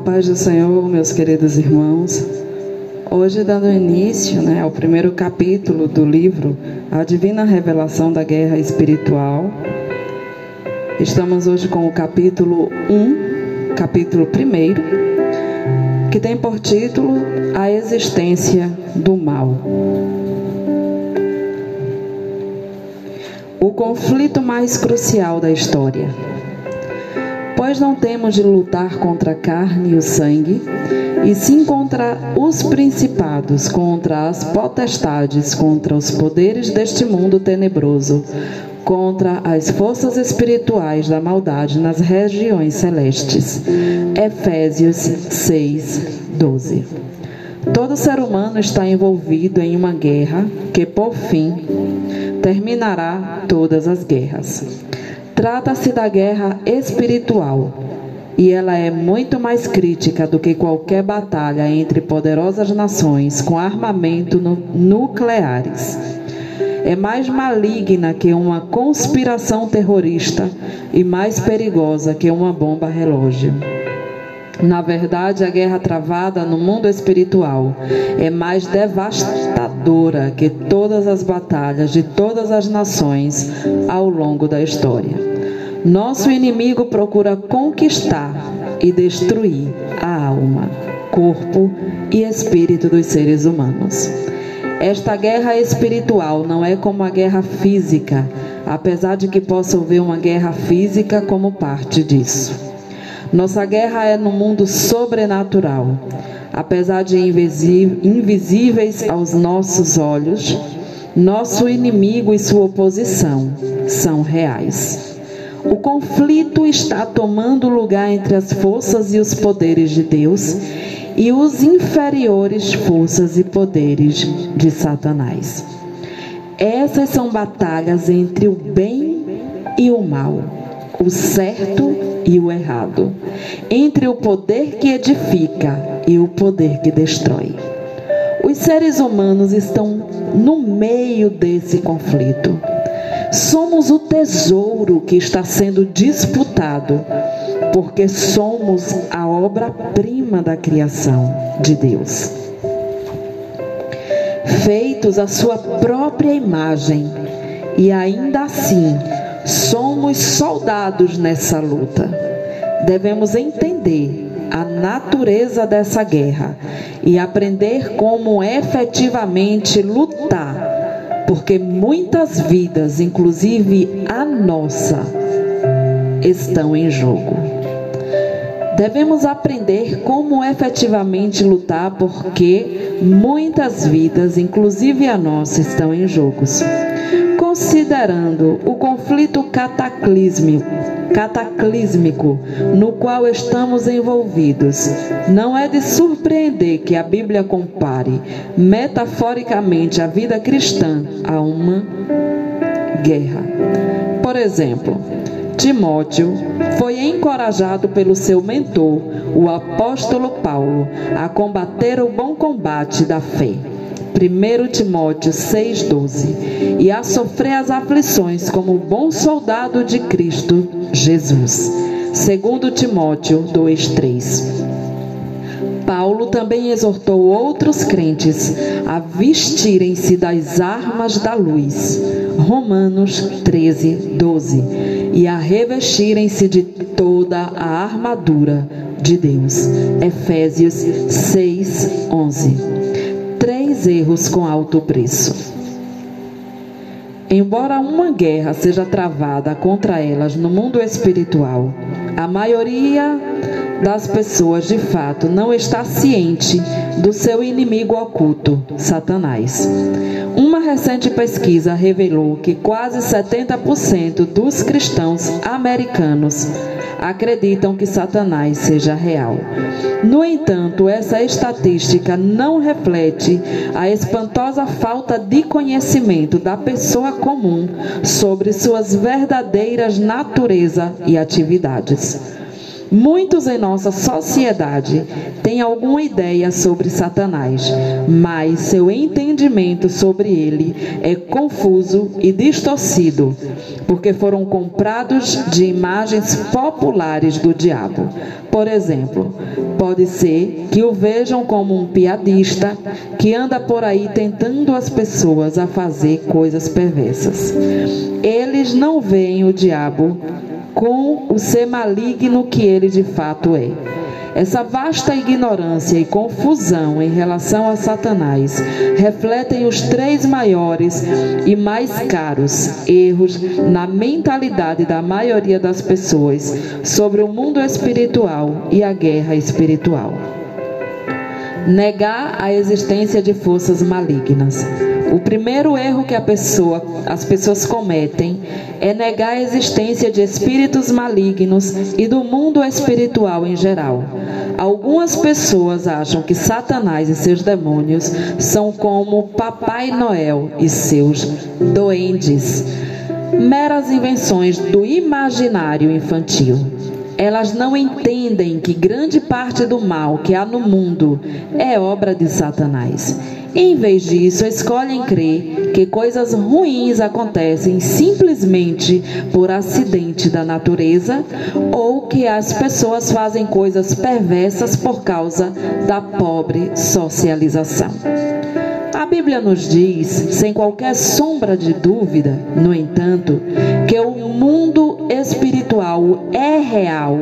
paz do Senhor, meus queridos irmãos. Hoje, dando início né, ao primeiro capítulo do livro A Divina Revelação da Guerra Espiritual, estamos hoje com o capítulo 1, capítulo 1, que tem por título A Existência do Mal. O conflito mais crucial da história. Pois não temos de lutar contra a carne e o sangue, e sim contra os principados, contra as potestades, contra os poderes deste mundo tenebroso, contra as forças espirituais da maldade nas regiões celestes. Efésios 6, 12. Todo ser humano está envolvido em uma guerra que, por fim, terminará todas as guerras. Trata-se da guerra espiritual e ela é muito mais crítica do que qualquer batalha entre poderosas nações com armamento nucleares. É mais maligna que uma conspiração terrorista e mais perigosa que uma bomba relógio. Na verdade, a guerra travada no mundo espiritual é mais devastadora que todas as batalhas de todas as nações ao longo da história. Nosso inimigo procura conquistar e destruir a alma, corpo e espírito dos seres humanos. Esta guerra espiritual não é como a guerra física, apesar de que possa haver uma guerra física como parte disso. Nossa guerra é no mundo sobrenatural. Apesar de invisíveis aos nossos olhos, nosso inimigo e sua oposição são reais. O conflito está tomando lugar entre as forças e os poderes de Deus e os inferiores forças e poderes de Satanás. Essas são batalhas entre o bem e o mal, o certo e o errado, entre o poder que edifica e o poder que destrói. Os seres humanos estão no meio desse conflito. Somos o tesouro que está sendo disputado, porque somos a obra-prima da criação de Deus. Feitos à sua própria imagem, e ainda assim Somos soldados nessa luta. Devemos entender a natureza dessa guerra e aprender como efetivamente lutar, porque muitas vidas, inclusive a nossa, estão em jogo. Devemos aprender como efetivamente lutar, porque muitas vidas, inclusive a nossa, estão em jogos considerando o conflito cataclísmico, cataclísmico no qual estamos envolvidos, não é de surpreender que a Bíblia compare metaforicamente a vida cristã a uma guerra. Por exemplo, Timóteo foi encorajado pelo seu mentor, o apóstolo Paulo, a combater o bom combate da fé. 1 Timóteo 6,12 e a sofrer as aflições como bom soldado de Cristo Jesus. 2 Timóteo 2,3 Paulo também exortou outros crentes a vestirem-se das armas da luz. Romanos 13, 12. E a revestirem-se de toda a armadura de Deus. Efésios 6, 11 três erros com alto preço. Embora uma guerra seja travada contra elas no mundo espiritual, a maioria das pessoas de fato não está ciente do seu inimigo oculto, Satanás. Uma recente pesquisa revelou que quase 70% dos cristãos americanos acreditam que Satanás seja real. No entanto, essa estatística não reflete a espantosa falta de conhecimento da pessoa comum sobre suas verdadeiras natureza e atividades. Muitos em nossa sociedade têm alguma ideia sobre Satanás, mas seu entendimento sobre ele é confuso e distorcido, porque foram comprados de imagens populares do diabo. Por exemplo, pode ser que o vejam como um piadista que anda por aí tentando as pessoas a fazer coisas perversas. Eles não veem o diabo com o ser maligno que ele de fato é. Essa vasta ignorância e confusão em relação a Satanás refletem os três maiores e mais caros erros na mentalidade da maioria das pessoas sobre o mundo espiritual e a guerra espiritual. Negar a existência de forças malignas. O primeiro erro que pessoa, as pessoas cometem é negar a existência de espíritos malignos e do mundo espiritual em geral. Algumas pessoas acham que Satanás e seus demônios são como Papai Noel e seus doentes, meras invenções do imaginário infantil. Elas não entendem que grande parte do mal que há no mundo é obra de Satanás em vez disso, escolhem crer que coisas ruins acontecem simplesmente por acidente da natureza ou que as pessoas fazem coisas perversas por causa da pobre socialização. A Bíblia nos diz, sem qualquer sombra de dúvida, no entanto, que o mundo espiritual é real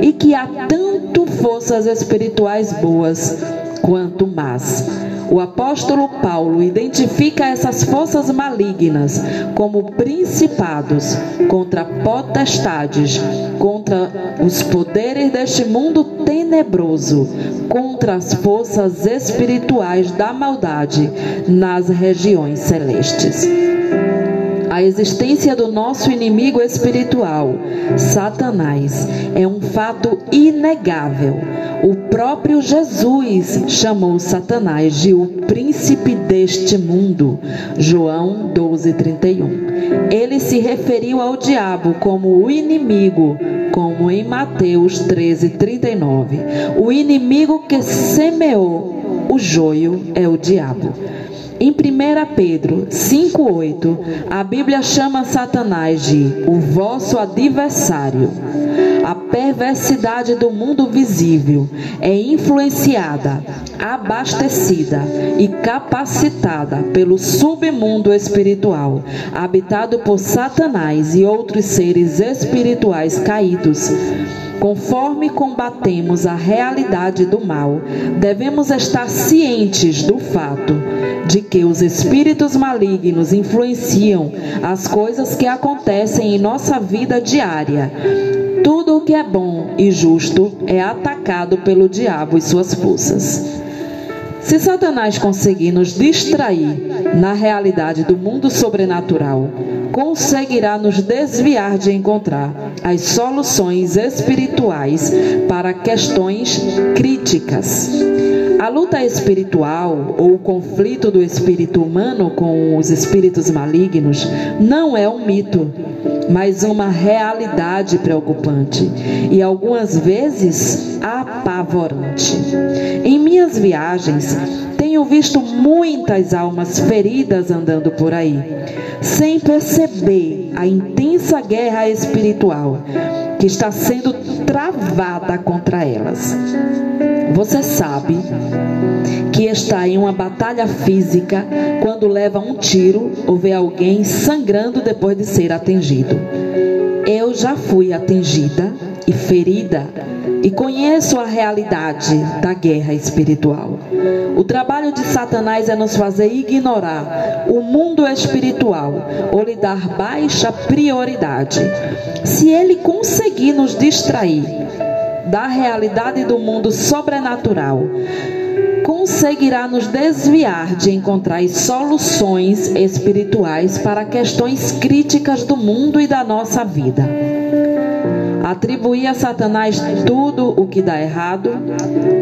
e que há tanto forças espirituais boas quanto más. O apóstolo Paulo identifica essas forças malignas como principados contra potestades, contra os poderes deste mundo tenebroso, contra as forças espirituais da maldade nas regiões celestes. A existência do nosso inimigo espiritual, Satanás, é um fato inegável. O próprio Jesus chamou Satanás de o príncipe deste mundo. João 12:31. Ele se referiu ao diabo como o inimigo, como em Mateus 13:39. O inimigo que semeou o joio é o diabo. Em 1 Pedro 5,8, a Bíblia chama Satanás de o vosso adversário. A perversidade do mundo visível é influenciada, abastecida e capacitada pelo submundo espiritual, habitado por Satanás e outros seres espirituais caídos. Conforme combatemos a realidade do mal, devemos estar cientes do fato de que os espíritos malignos influenciam as coisas que acontecem em nossa vida diária. Tudo o que é bom e justo é atacado pelo diabo e suas forças. Se Satanás conseguir nos distrair na realidade do mundo sobrenatural, conseguirá nos desviar de encontrar as soluções espirituais para questões críticas. A luta espiritual ou o conflito do espírito humano com os espíritos malignos não é um mito, mas uma realidade preocupante e algumas vezes apavorante. Em minhas viagens, tenho visto muitas almas feridas andando por aí, sem perceber a intensa guerra espiritual que está sendo travada contra elas. Você sabe que está em uma batalha física quando leva um tiro ou vê alguém sangrando depois de ser atingido. Eu já fui atingida e ferida e conheço a realidade da guerra espiritual. O trabalho de Satanás é nos fazer ignorar o mundo espiritual ou lhe dar baixa prioridade. Se ele conseguir nos distrair da realidade do mundo sobrenatural, conseguirá nos desviar de encontrar soluções espirituais para questões críticas do mundo e da nossa vida. Atribuir a Satanás tudo o que dá errado.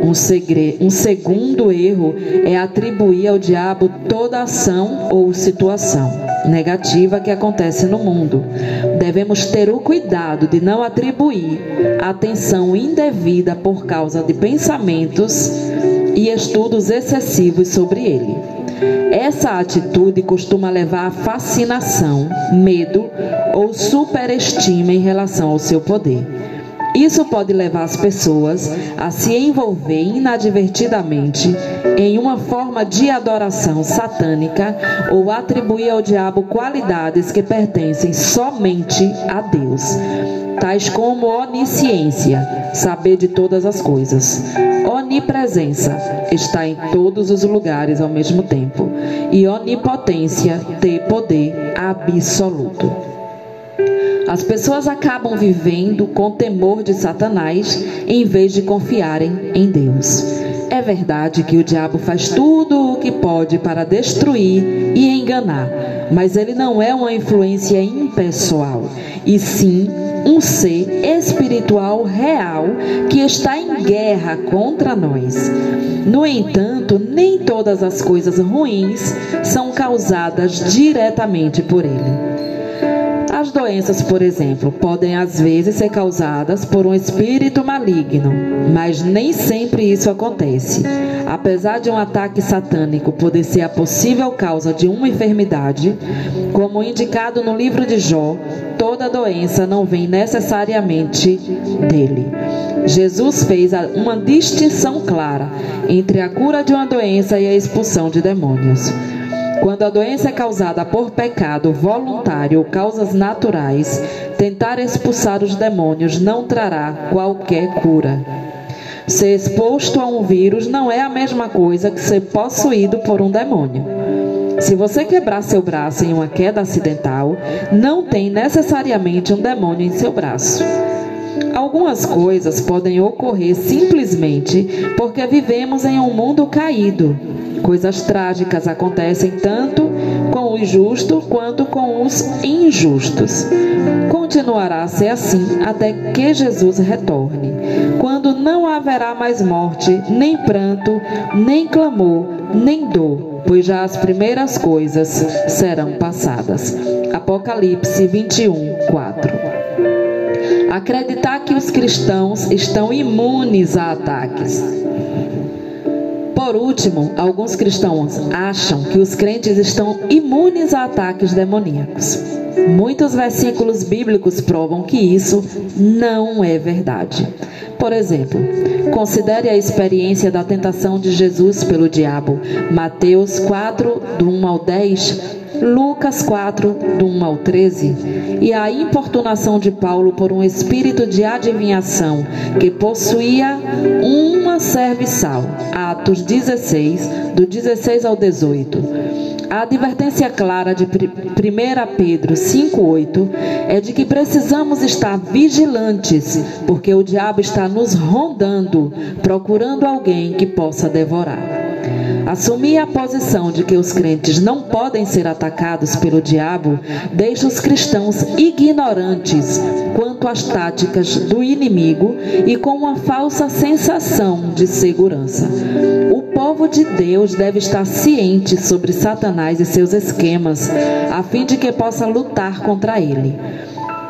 Um, segre... um segundo erro é atribuir ao diabo toda ação ou situação. negativa que acontece no mundo. Devemos ter o cuidado de não atribuir atenção indevida por causa de pensamentos e estudos excessivos sobre ele. Essa atitude costuma levar a fascinação, medo ou superestima em relação ao seu poder. Isso pode levar as pessoas a se envolver inadvertidamente em uma forma de adoração satânica ou atribuir ao diabo qualidades que pertencem somente a Deus, tais como onisciência, saber de todas as coisas, onipresença, estar em todos os lugares ao mesmo tempo, e onipotência, ter poder absoluto. As pessoas acabam vivendo com temor de Satanás em vez de confiarem em Deus. É verdade que o diabo faz tudo o que pode para destruir e enganar, mas ele não é uma influência impessoal, e sim um ser espiritual real que está em guerra contra nós. No entanto, nem todas as coisas ruins são causadas diretamente por ele. As doenças, por exemplo, podem às vezes ser causadas por um espírito maligno, mas nem sempre isso acontece. Apesar de um ataque satânico poder ser a possível causa de uma enfermidade, como indicado no livro de Jó, toda doença não vem necessariamente dele. Jesus fez uma distinção clara entre a cura de uma doença e a expulsão de demônios. Quando a doença é causada por pecado voluntário ou causas naturais, tentar expulsar os demônios não trará qualquer cura. Ser exposto a um vírus não é a mesma coisa que ser possuído por um demônio. Se você quebrar seu braço em uma queda acidental, não tem necessariamente um demônio em seu braço. Algumas coisas podem ocorrer simplesmente porque vivemos em um mundo caído. Coisas trágicas acontecem tanto com os justos quanto com os injustos. Continuará a ser assim até que Jesus retorne, quando não haverá mais morte, nem pranto, nem clamor, nem dor, pois já as primeiras coisas serão passadas. Apocalipse 21, 4. Acreditar que os cristãos estão imunes a ataques. Por último, alguns cristãos acham que os crentes estão imunes a ataques demoníacos. Muitos versículos bíblicos provam que isso não é verdade. Por exemplo, considere a experiência da tentação de Jesus pelo diabo. Mateus 4, do 1 ao 10, Lucas 4, do 1 ao 13, e a importunação de Paulo por um espírito de adivinhação que possuía uma serviçal. Atos 16, do 16 ao 18. A advertência clara de 1 Pedro 5,8 é de que precisamos estar vigilantes, porque o diabo está nos rondando, procurando alguém que possa devorar. Assumir a posição de que os crentes não podem ser atacados pelo diabo deixa os cristãos ignorantes quanto às táticas do inimigo e com uma falsa sensação de segurança. Povo de Deus deve estar ciente sobre Satanás e seus esquemas, a fim de que possa lutar contra ele,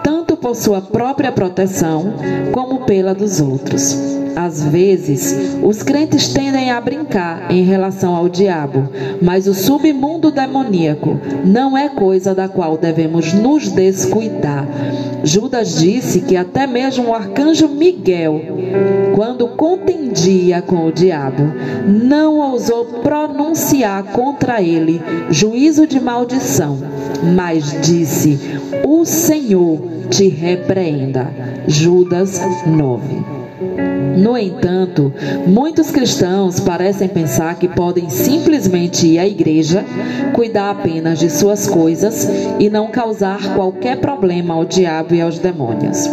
tanto por sua própria proteção como pela dos outros. Às vezes, os crentes tendem a brincar em relação ao diabo, mas o submundo demoníaco não é coisa da qual devemos nos descuidar. Judas disse que até mesmo o arcanjo Miguel, quando contendia com o diabo, não ousou pronunciar contra ele juízo de maldição, mas disse: O Senhor te repreenda. Judas 9. No entanto, muitos cristãos parecem pensar que podem simplesmente ir à igreja, cuidar apenas de suas coisas e não causar qualquer problema ao diabo e aos demônios.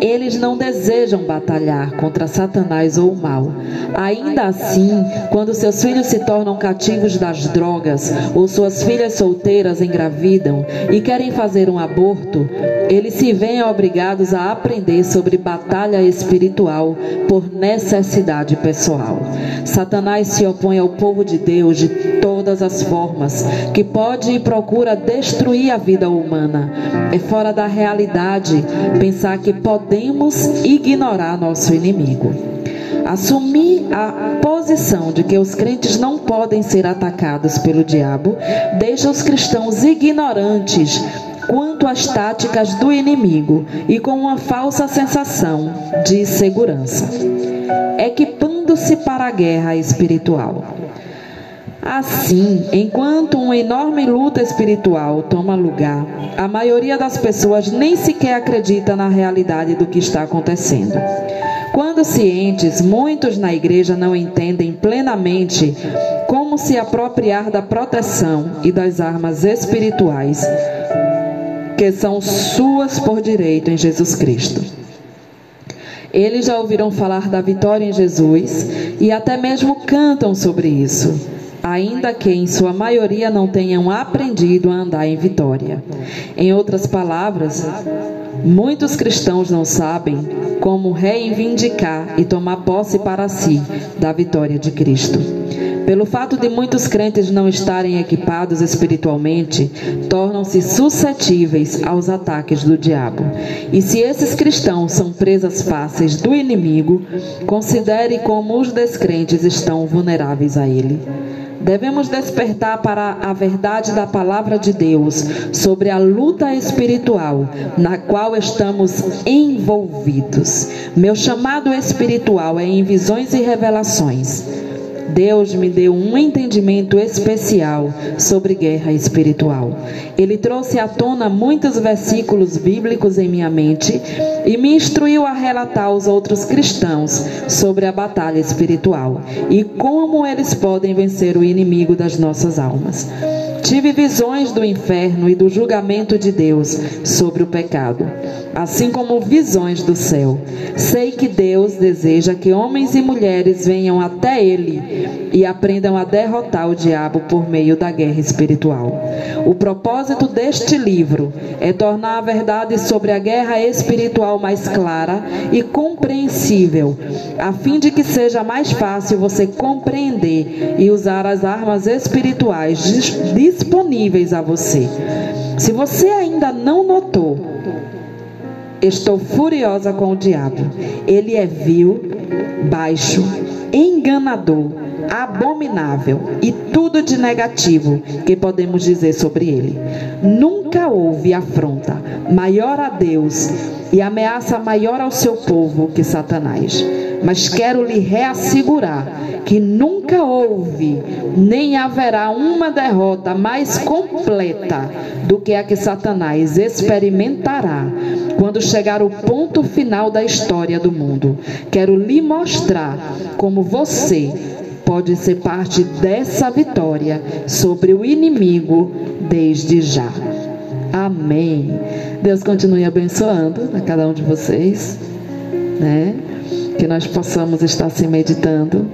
Eles não desejam batalhar contra Satanás ou o mal. Ainda assim, quando seus filhos se tornam cativos das drogas ou suas filhas solteiras engravidam e querem fazer um aborto, eles se veem obrigados a aprender sobre batalha espiritual por necessidade pessoal. Satanás se opõe ao povo de Deus de todas as formas, que pode e procura destruir a vida humana. É fora da realidade pensar que podemos ignorar nosso inimigo. Assumir a posição de que os crentes não podem ser atacados pelo diabo deixa os cristãos ignorantes quanto às táticas do inimigo e com uma falsa sensação de segurança, equipando-se para a guerra espiritual. Assim, enquanto uma enorme luta espiritual toma lugar, a maioria das pessoas nem sequer acredita na realidade do que está acontecendo. Quando cientes, muitos na igreja não entendem plenamente como se apropriar da proteção e das armas espirituais que são suas por direito em Jesus Cristo. Eles já ouviram falar da vitória em Jesus e até mesmo cantam sobre isso, ainda que em sua maioria não tenham aprendido a andar em vitória. Em outras palavras, muitos cristãos não sabem como reivindicar e tomar posse para si da vitória de Cristo. Pelo fato de muitos crentes não estarem equipados espiritualmente, tornam-se suscetíveis aos ataques do diabo. E se esses cristãos são presas fáceis do inimigo, considere como os descrentes estão vulneráveis a ele. Devemos despertar para a verdade da palavra de Deus sobre a luta espiritual na qual estamos envolvidos. Meu chamado espiritual é em visões e revelações. Deus me deu um entendimento especial sobre guerra espiritual. Ele trouxe à tona muitos versículos bíblicos em minha mente e me instruiu a relatar aos outros cristãos sobre a batalha espiritual e como eles podem vencer o inimigo das nossas almas. Tive visões do inferno e do julgamento de Deus sobre o pecado, assim como visões do céu. Sei que Deus deseja que homens e mulheres venham até Ele e aprendam a derrotar o diabo por meio da guerra espiritual. O propósito deste livro é tornar a verdade sobre a guerra espiritual mais clara e compreensível, a fim de que seja mais fácil você compreender e usar as armas espirituais disponíveis a você. Se você ainda não notou, estou furiosa com o diabo. Ele é vil, baixo, enganador, abominável e tudo de negativo que podemos dizer sobre ele. Nunca houve afronta maior a Deus e ameaça maior ao seu povo que Satanás. Mas quero lhe reassegurar que nunca houve, nem haverá uma derrota mais completa do que a que Satanás experimentará quando chegar o ponto final da história do mundo. Quero lhe mostrar como você pode ser parte dessa vitória sobre o inimigo desde já. Amém. Deus continue abençoando a cada um de vocês, né? Que nós possamos estar se meditando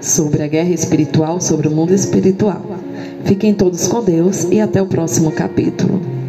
sobre a guerra espiritual, sobre o mundo espiritual. Fiquem todos com Deus e até o próximo capítulo.